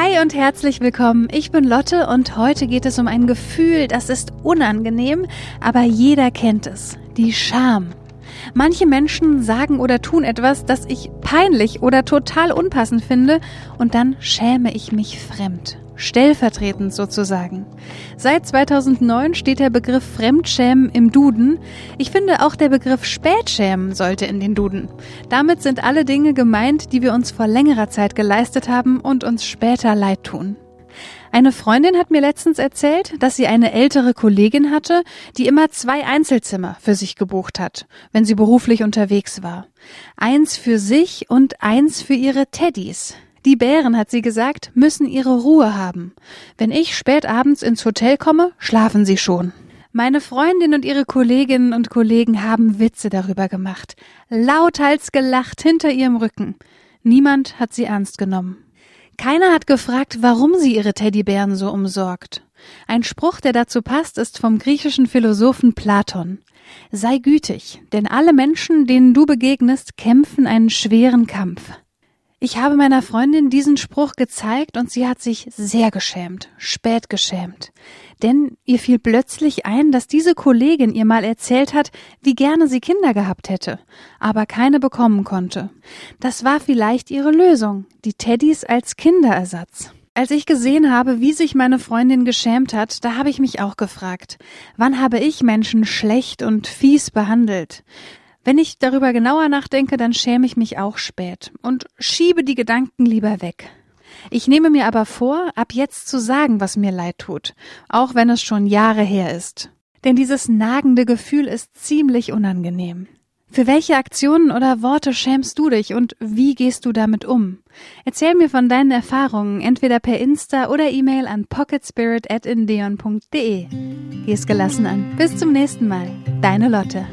Hi und herzlich willkommen. Ich bin Lotte und heute geht es um ein Gefühl, das ist unangenehm, aber jeder kennt es. Die Scham. Manche Menschen sagen oder tun etwas, das ich peinlich oder total unpassend finde, und dann schäme ich mich fremd. Stellvertretend sozusagen. Seit 2009 steht der Begriff Fremdschämen im Duden. Ich finde auch der Begriff Spätschämen sollte in den Duden. Damit sind alle Dinge gemeint, die wir uns vor längerer Zeit geleistet haben und uns später leid tun. Eine Freundin hat mir letztens erzählt, dass sie eine ältere Kollegin hatte, die immer zwei Einzelzimmer für sich gebucht hat, wenn sie beruflich unterwegs war. Eins für sich und eins für ihre Teddys. Die Bären, hat sie gesagt, müssen ihre Ruhe haben. Wenn ich spät abends ins Hotel komme, schlafen sie schon. Meine Freundin und ihre Kolleginnen und Kollegen haben Witze darüber gemacht, lauthals gelacht hinter ihrem Rücken. Niemand hat sie ernst genommen. Keiner hat gefragt, warum sie ihre Teddybären so umsorgt. Ein Spruch, der dazu passt, ist vom griechischen Philosophen Platon. Sei gütig, denn alle Menschen, denen du begegnest, kämpfen einen schweren Kampf. Ich habe meiner Freundin diesen Spruch gezeigt und sie hat sich sehr geschämt, spät geschämt. Denn ihr fiel plötzlich ein, dass diese Kollegin ihr mal erzählt hat, wie gerne sie Kinder gehabt hätte, aber keine bekommen konnte. Das war vielleicht ihre Lösung, die Teddys als Kinderersatz. Als ich gesehen habe, wie sich meine Freundin geschämt hat, da habe ich mich auch gefragt, wann habe ich Menschen schlecht und fies behandelt? Wenn ich darüber genauer nachdenke, dann schäme ich mich auch spät und schiebe die Gedanken lieber weg. Ich nehme mir aber vor, ab jetzt zu sagen, was mir leid tut, auch wenn es schon Jahre her ist. Denn dieses nagende Gefühl ist ziemlich unangenehm. Für welche Aktionen oder Worte schämst du dich und wie gehst du damit um? Erzähl mir von deinen Erfahrungen entweder per Insta oder E-Mail an pocketspirit@indeon.de. Geh es gelassen an. Bis zum nächsten Mal. Deine Lotte.